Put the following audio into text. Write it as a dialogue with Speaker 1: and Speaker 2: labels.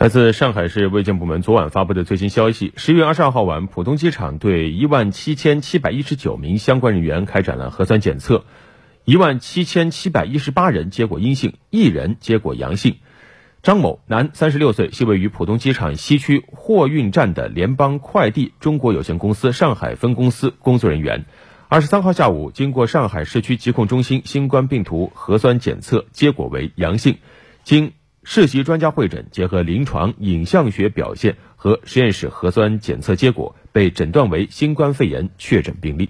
Speaker 1: 来自上海市卫健部门昨晚发布的最新消息，十一月二十二号晚，浦东机场对一万七千七百一十九名相关人员开展了核酸检测，一万七千七百一十八人结果阴性，一人结果阳性。张某，男，三十六岁，系位于浦东机场西区货运站的联邦快递中国有限公司上海分公司工作人员。二十三号下午，经过上海市区疾控中心新冠病毒核酸检测，结果为阳性。经市级专家会诊，结合临床影像学表现和实验室核酸检测结果，被诊断为新冠肺炎确诊病例。